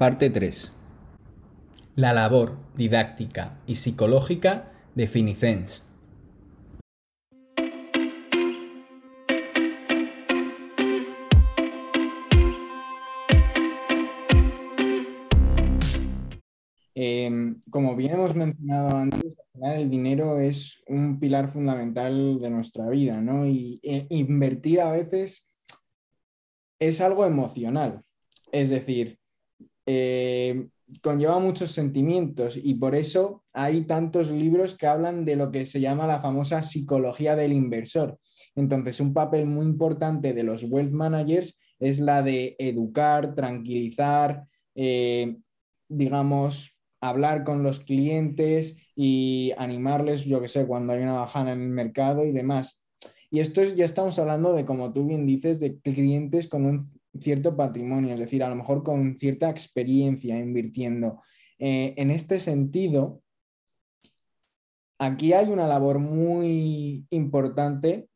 Parte 3. La labor didáctica y psicológica de Finicens. Em, como bien hemos mencionado antes, el dinero es un pilar fundamental de nuestra vida, ¿no? Y e, invertir a veces es algo emocional. Es decir, eh, conlleva muchos sentimientos y por eso hay tantos libros que hablan de lo que se llama la famosa psicología del inversor. Entonces, un papel muy importante de los wealth managers es la de educar, tranquilizar, eh, digamos, hablar con los clientes y animarles, yo que sé, cuando hay una bajada en el mercado y demás. Y esto es, ya estamos hablando de, como tú bien dices, de clientes con un cierto patrimonio, es decir, a lo mejor con cierta experiencia invirtiendo. Eh, en este sentido, aquí hay una labor muy importante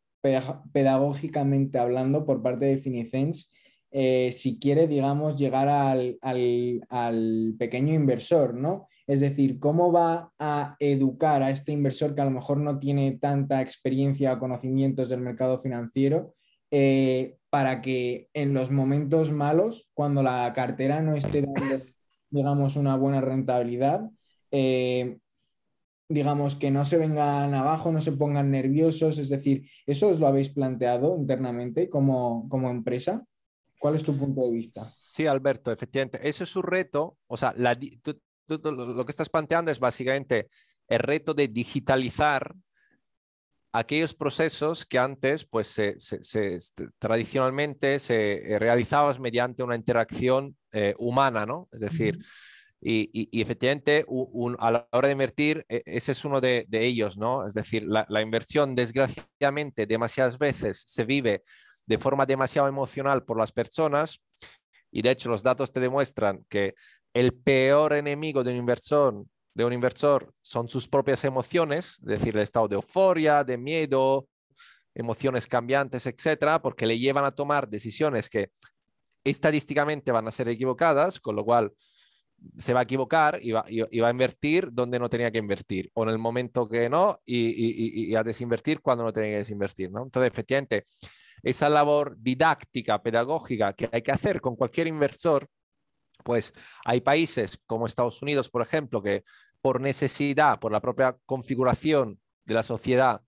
pedagógicamente hablando por parte de Finicens eh, si quiere, digamos, llegar al, al, pequeño inversor, ¿no? Es decir, cómo va a educar a este inversor que a lo mejor no tiene tanta experiencia o conocimientos del mercado financiero eh, para que en los momentos malos, cuando la cartera no esté dando, digamos, una buena rentabilidad, eh, digamos, que no se vengan abajo, no se pongan nerviosos, es decir, ¿eso os lo habéis planteado internamente como, como empresa? ¿Cuál es tu punto de vista? Sí, Alberto, efectivamente, eso es un reto, o sea, lo que estás planteando es básicamente el reto de digitalizar aquellos procesos que antes, pues, se, este, tradicionalmente se eh, realizaban mediante una interacción eh, humana, ¿no? Es decir, y, efectivamente, a la hora de invertir, e, ese es uno de, ellos, ¿no? Es decir, la, la, inversión, desgraciadamente, demasiadas veces se vive de forma demasiado emocional por las personas, y de hecho los datos te demuestran que el peor enemigo de un inversor de un inversor son sus propias emociones, es decir, el estado de euforia, de miedo, emociones cambiantes, etcétera, porque le llevan a tomar decisiones que estadísticamente van a ser equivocadas, con lo cual se va a equivocar y va, a invertir donde no tenía que invertir, o en el momento que no, y, a desinvertir cuando no tenía que desinvertir. ¿no? Entonces, efectivamente, esa labor didáctica, pedagógica que hay que hacer con cualquier inversor pues hay países como Estados Unidos, por ejemplo, que por necesidad, por la propia configuración de la sociedad,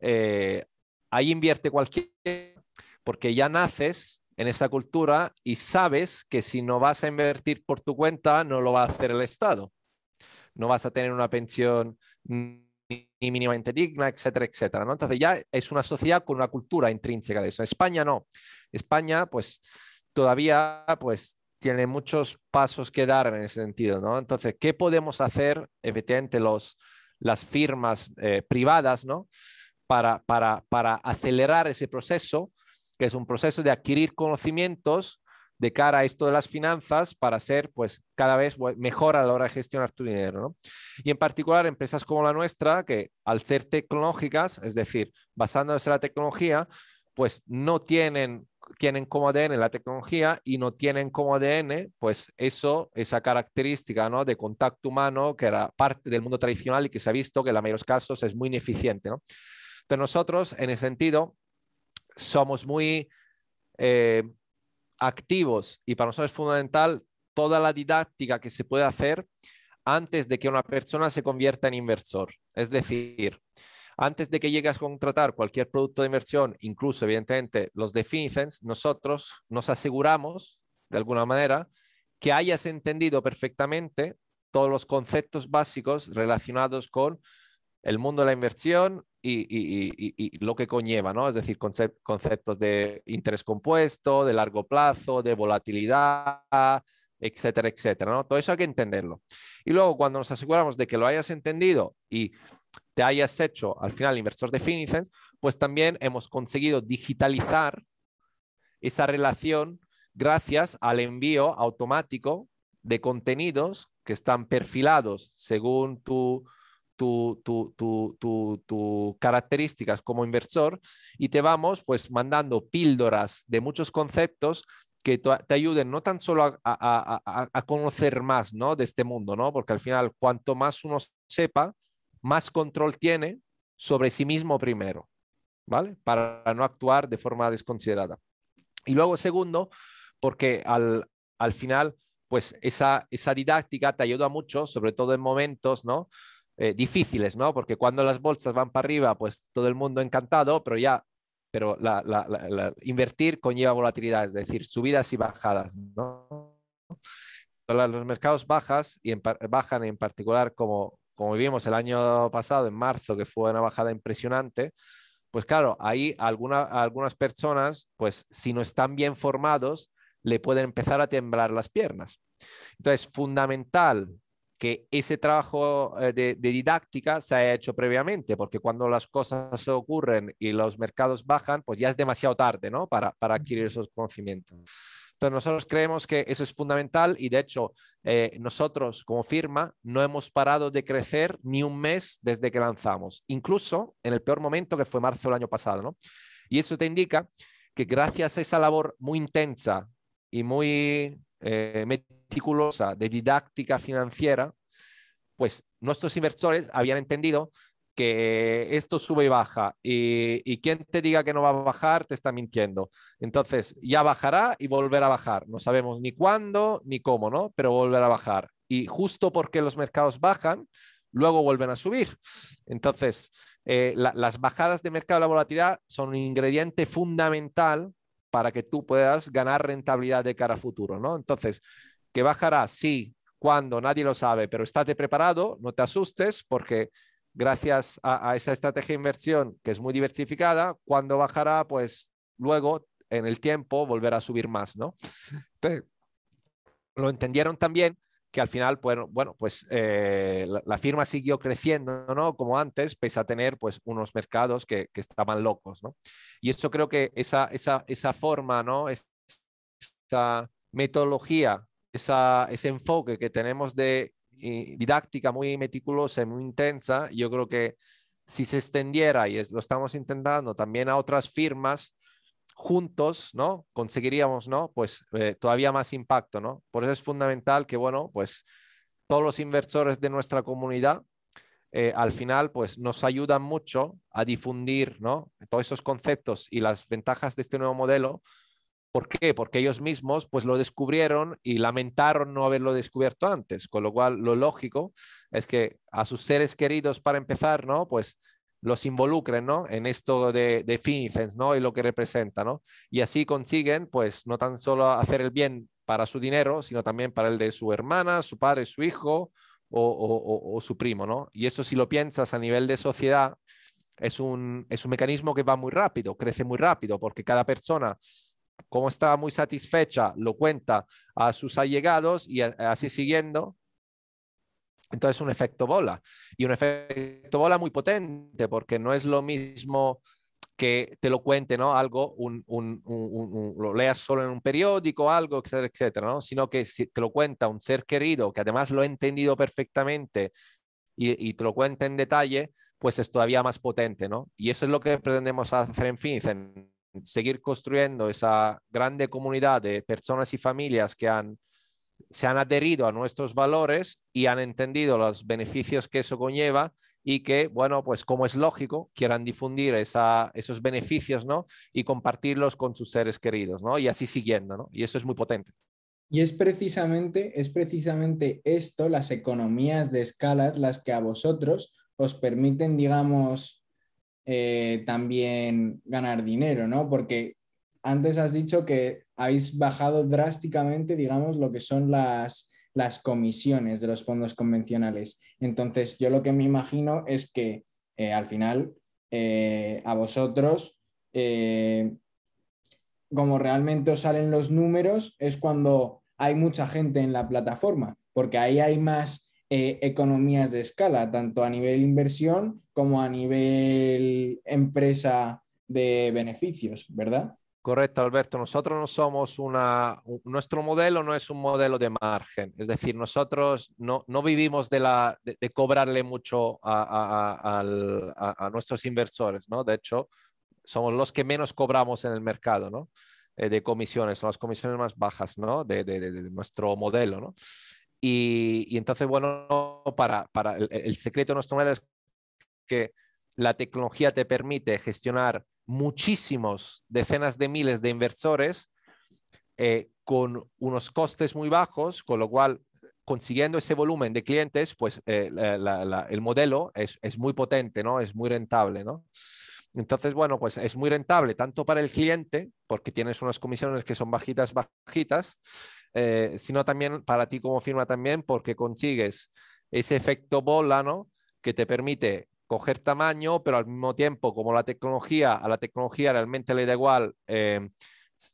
eh, ahí invierte cualquiera, porque ya naces en esa cultura y sabes que si no vas a invertir por tu cuenta, no lo va a hacer el Estado. No vas a tener una pensión ni mínimamente digna, etcétera, etcétera. ¿no? Entonces ya es una sociedad con una cultura intrínseca de eso. España no. España, pues todavía pues tiene muchos pasos que dar en ese sentido, ¿no? Entonces, ¿qué podemos hacer, efectivamente, los, las firmas eh, privadas, ¿no? Para, para, para acelerar ese proceso, que es un proceso de adquirir conocimientos de cara a esto de las finanzas para ser pues cada vez mejor a la hora de gestionar tu dinero. ¿no? Y en particular empresas como la nuestra, que al ser tecnológicas, es decir, basándose en la tecnología, pues no tienen tienen como ADN la tecnología y no tienen como ADN, pues eso, esa característica ¿no? de contacto humano que era parte del mundo tradicional y que se ha visto que en la mayoría de los casos es muy ineficiente. ¿no? Entonces nosotros, en ese sentido, somos muy eh, activos y para nosotros es fundamental toda la didáctica que se puede hacer antes de que una persona se convierta en inversor. Es decir, antes de que llegues a contratar cualquier producto de inversión, incluso evidentemente los de Finicens, nosotros nos aseguramos de alguna manera que hayas entendido perfectamente todos los conceptos básicos relacionados con el mundo de la inversión y, lo que conlleva, ¿no? Es decir, conceptos de interés compuesto, de largo plazo, de volatilidad, etcétera, etcétera, ¿no? Todo eso hay que entenderlo. Y luego, cuando nos aseguramos de que lo hayas entendido y te hayas hecho al final inversor de Finicens, pues también hemos conseguido digitalizar esa relación gracias al envío automático de contenidos que están perfilados según tu, tu, tu, características como inversor y te vamos pues mandando píldoras de muchos conceptos que te ayuden no tan solo a, a, a, conocer más ¿no? de este mundo, ¿no? porque al final cuanto más uno sepa, más control tiene sobre sí mismo primero, ¿vale? Para no actuar de forma desconsiderada. Y luego, segundo, porque al, al final, pues esa, esa didáctica te ayuda mucho, sobre todo en momentos, ¿no? Eh, difíciles, ¿no? Porque cuando las bolsas van para arriba, pues todo el mundo encantado, pero ya, pero invertir conlleva volatilidad, es decir, subidas y bajadas, ¿no? Los mercados bajas y bajan en particular como, como vimos el año pasado, en marzo, que fue una bajada impresionante, pues claro, ahí algunas personas, pues si no están bien formados, le pueden empezar a temblar las piernas. Entonces, fundamental que ese trabajo eh, de, didáctica se haya hecho previamente, porque cuando las cosas ocurren y los mercados bajan, pues ya es demasiado tarde, ¿no? Para, para adquirir esos conocimientos. Entonces, nosotros creemos que eso es fundamental y de hecho, eh, nosotros como firma no hemos parado de crecer ni un mes desde que lanzamos, incluso en el peor momento que fue marzo del año pasado, ¿no? Y eso te indica que gracias a esa labor muy intensa y muy eh, meticulosa de didáctica financiera, pues nuestros inversores habían entendido que esto sube y baja y, y, quien te diga que no va a bajar te está mintiendo. Entonces ya bajará y volverá a bajar. No sabemos ni cuándo ni cómo, ¿no? Pero volverá a bajar. Y justo porque los mercados bajan, luego vuelven a subir. Entonces, eh, las bajadas de mercado de la volatilidad son un ingrediente fundamental para que tú puedas ganar rentabilidad de cara a futuro, ¿no? Entonces, que bajará, sí, cuando nadie lo sabe, pero estate preparado, no te asustes porque gracias a, esa estrategia de inversión que es muy diversificada, cuando bajará, pues luego en el tiempo volverá a subir más, ¿no? lo entendieron también que al final, bueno, bueno pues eh, la, firma siguió creciendo, ¿no? Como antes, pese a tener pues unos mercados que, que estaban locos, ¿no? Y eso creo que esa, esa, esa forma, ¿no? Esa metodología, esa, ese enfoque que tenemos de didáctica muy meticulosa y muy intensa, yo creo que si se extendiera, y lo estamos intentando también a otras firmas, juntos, ¿no? Conseguiríamos, ¿no? Pues eh, todavía más impacto, ¿no? Por eso es fundamental que, bueno, pues todos los inversores de nuestra comunidad eh, al final, pues nos ayudan mucho a difundir, ¿no? Todos esos conceptos y las ventajas de este nuevo modelo. ¿Por qué? Porque ellos mismos, pues lo descubrieron y lamentaron no haberlo descubierto antes. Con lo cual, lo lógico es que a sus seres queridos, para empezar, ¿no? Pues los involucren ¿no? en esto de, de ¿no? y lo que representa. ¿no? Y así consiguen, pues, no tan solo hacer el bien para su dinero, sino también para el de su hermana, su padre, su hijo o, su primo. ¿no? Y eso si lo piensas a nivel de sociedad, es un, es un mecanismo que va muy rápido, crece muy rápido, porque cada persona como está muy satisfecha, lo cuenta a sus allegados y así siguiendo, entonces, un efecto bola. Y un efecto bola muy potente, porque no es lo mismo que te lo cuente, ¿no? Algo, un, lo leas solo en un periódico, algo, etcétera, etcétera, ¿no? Sino que si te lo cuenta un ser querido, que además lo ha entendido perfectamente y, y, te lo cuenta en detalle, pues es todavía más potente, ¿no? Y eso es lo que pretendemos hacer en FinCEN, seguir construyendo esa grande comunidad de personas y familias que han se han adherido a nuestros valores y han entendido los beneficios que eso conlleva y que, bueno, pues como es lógico, quieran difundir esos beneficios, ¿no? Y compartirlos con sus seres queridos, ¿no? Y así siguiendo, ¿no? Y eso es muy potente. Y es precisamente, es precisamente esto, las economías de escalas, las que a vosotros os permiten, digamos, eh, también ganar dinero, ¿no? Porque antes has dicho que habéis bajado drásticamente, digamos, lo que son las, las comisiones de los fondos convencionales. Entonces, yo lo que me imagino es que eh, al final eh, a vosotros, como realmente os salen los números, es cuando hay mucha gente en la plataforma, porque ahí hay más economías de escala, tanto a nivel inversión como a nivel empresa de beneficios, ¿verdad? Correcto, Alberto. Nosotros no somos una, nuestro modelo no es un modelo de margen. Es decir, nosotros no, no vivimos de, la, de, cobrarle mucho a, a, nuestros inversores, ¿no? De hecho, somos los que menos cobramos en el mercado, ¿no? eh, de comisiones, son las comisiones más bajas ¿no? de, nuestro modelo. ¿no? Y, entonces, bueno, para, para el, secreto de nuestro modelo es que la tecnología te permite gestionar muchísimos, decenas de miles de inversores eh, con unos costes muy bajos, con lo cual consiguiendo ese volumen de clientes, pues eh, el modelo es, muy potente, ¿no? Es muy rentable, ¿no? Entonces, bueno, pues es muy rentable tanto para el cliente, porque tienes unas comisiones que son bajitas, bajitas, eh, sino también para ti como firma también, porque consigues ese efecto bola, ¿no? Que te permite coger tamaño, pero al mismo tiempo, como la tecnología, a la tecnología realmente le da igual eh,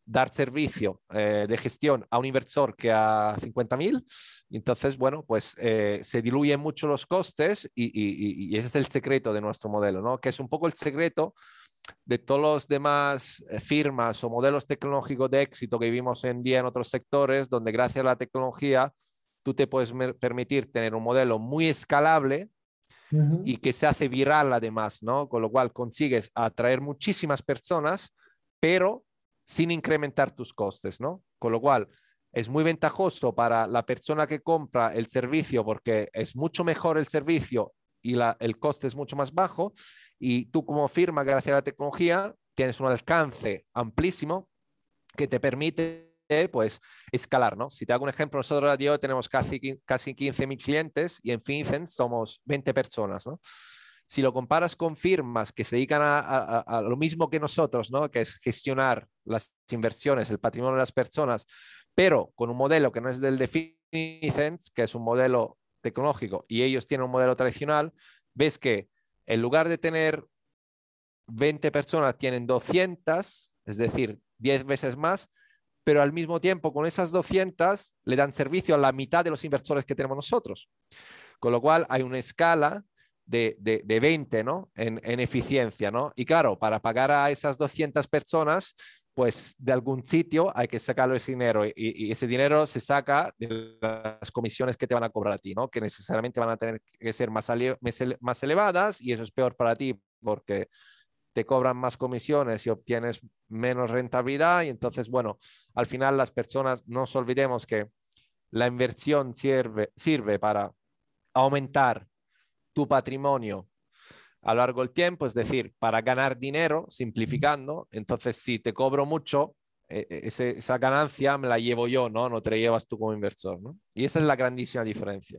dar servicio eh, de gestión a un inversor que a 50.000. Entonces, bueno, pues eh, se diluyen mucho los costes y, ese es el secreto de nuestro modelo, ¿no? Que es un poco el secreto de todos los demás eh, firmas o modelos tecnológicos de éxito que vivimos hoy en día en otros sectores, donde gracias a la tecnología tú te puedes permitir tener un modelo muy escalable y que se hace viral además, ¿no? Con lo cual consigues atraer muchísimas personas, pero sin incrementar tus costes, ¿no? Con lo cual, es muy ventajoso para la persona que compra el servicio porque es mucho mejor el servicio y el coste es mucho más bajo y tú como firma, gracias a la tecnología, tienes un alcance amplísimo que te permite pues escalar, ¿no? Si te hago un ejemplo, nosotros a día tenemos casi, casi 15.000 clientes y en Fincent somos 20 personas, ¿no? si lo comparas con firmas que se dedican a, lo mismo que nosotros, ¿no? que es gestionar las inversiones, el patrimonio de las personas, pero con un modelo que no es del de Finicens, que es un modelo tecnológico, y ellos tienen un modelo tradicional, ves que en lugar de tener 20 personas, tienen 200, es decir, 10 veces más, pero al mismo tiempo con esas 200 le dan servicio a la mitad de los inversores que tenemos nosotros. Con lo cual hay una escala de, de, 20 ¿no? En, en, eficiencia. ¿no? Y claro, para pagar a esas 200 personas, pues de algún sitio hay que sacarlo ese dinero y, ese dinero se saca de las comisiones que te van a cobrar a ti, ¿no? que necesariamente van a tener que ser más, más elevadas y eso es peor para ti porque te cobran más comisiones y obtienes menos rentabilidad y entonces, bueno, al final las personas, no nos olvidemos que la inversión sirve, sirve para aumentar tu patrimonio a lo largo del tiempo, es decir, para ganar dinero, simplificando, entonces si te cobro mucho, eh, eh, esa ganancia me la llevo yo, ¿no? No te la llevas tú como inversor, ¿no? Y esa es la grandísima diferencia.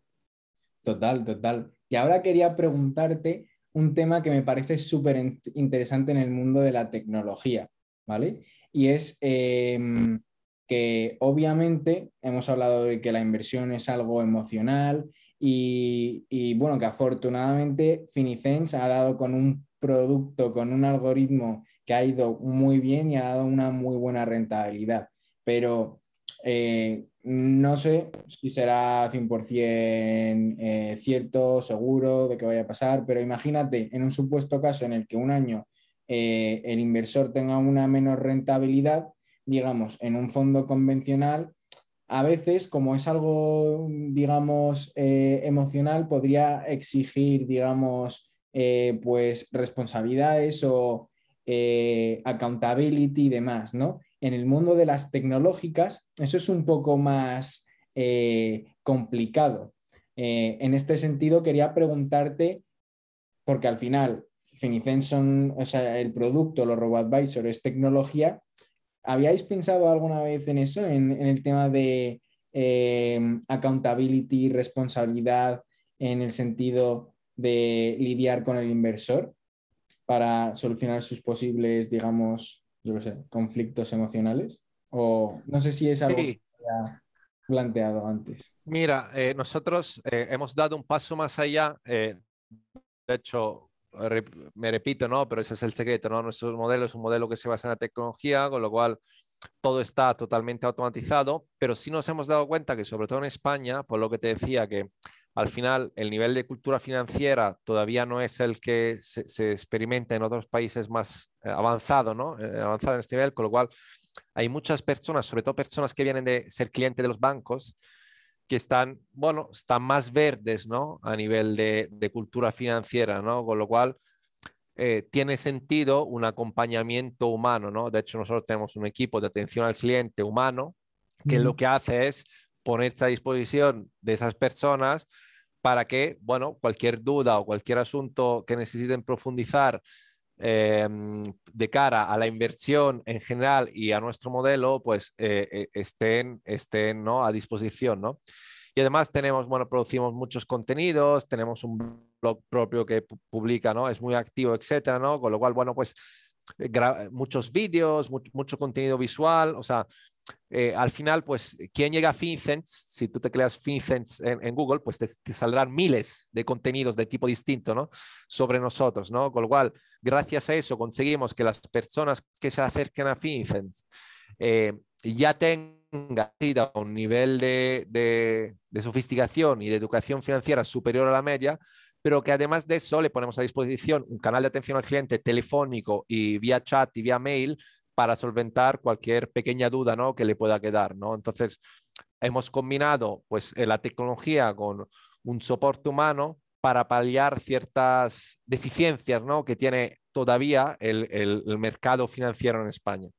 Total, total. Y ahora quería preguntarte un tema que me parece súper interesante en el mundo de la tecnología, ¿vale? Y es em, que obviamente hemos hablado de que la inversión es algo emocional y, bueno, que afortunadamente Finicens ha dado con un producto, con un algoritmo que ha ido muy bien y ha dado una muy buena rentabilidad. Pero eh, no sé si será 100% eh, cierto, seguro de que vaya a pasar, pero imagínate en un supuesto caso en el que un año eh, el inversor tenga una menor rentabilidad, digamos, en un fondo convencional a veces, como es algo, digamos, eh, emocional, podría exigir, digamos, pues responsabilidades o accountability y demás, ¿no? En el mundo de las tecnológicas, eso es un poco más complicado. en este sentido, quería preguntarte, porque al final, Finicen o sea, el producto, los RoboAdvisor es tecnología, ¿Habíais pensado alguna vez en eso, en, el tema de eh, accountability, responsabilidad, en el sentido de lidiar con el inversor para solucionar sus posibles, digamos, yo qué sé, conflictos emocionales? O no sé si es algo que ha planteado antes. Mira, eh, nosotros eh, hemos dado un paso más allá. de hecho, me repito, ¿no? Pero ese es el secreto, ¿no? Nuestro modelo es un modelo que se basa en la tecnología, con lo cual todo está totalmente automatizado, pero sí nos hemos dado cuenta que sobre todo en España, por lo que te decía, que al final el nivel de cultura financiera todavía no es el que se, experimenta en otros países más eh, avanzados, ¿no? Eh, avanzado en este nivel, con lo cual hay muchas personas, sobre todo personas que vienen de ser clientes de los bancos, que están, bueno, están más verdes, ¿no? A nivel de, cultura financiera, ¿no? Con lo cual, eh, tiene sentido un acompañamiento humano, ¿no? De hecho, nosotros tenemos un equipo de atención al cliente humano que lo que hace es ponerse a disposición de esas personas para que, bueno, cualquier duda o cualquier asunto que necesiten profundizar em, de cara a la inversión en general y a nuestro modelo, pues eh, eh, estén, estén ¿no? a disposición, ¿no? Y además tenemos, bueno, producimos muchos contenidos, tenemos un blog propio que publica, ¿no? Es muy activo, etcétera, ¿no? Con lo cual, bueno, pues muchos vídeos, mucho contenido visual, o sea, eh, al final, pues, quien llega a FinCents, si tú te creas FinCents en, Google, pues te, saldrán miles de contenidos de tipo distinto, ¿no? Sobre nosotros, ¿no? Con lo cual, gracias a eso conseguimos que las personas que se acerquen a FinCents eh, ya tengan un nivel de, de sofisticación y de educación financiera superior a la media, pero que además de eso le ponemos a disposición un canal de atención al cliente telefónico y vía chat y vía mail para solventar cualquier pequeña duda ¿no? que le pueda quedar. ¿no? Entonces, hemos combinado pues, eh, la tecnología con un soporte humano para paliar ciertas deficiencias ¿no? que tiene todavía el, el, mercado financiero en España.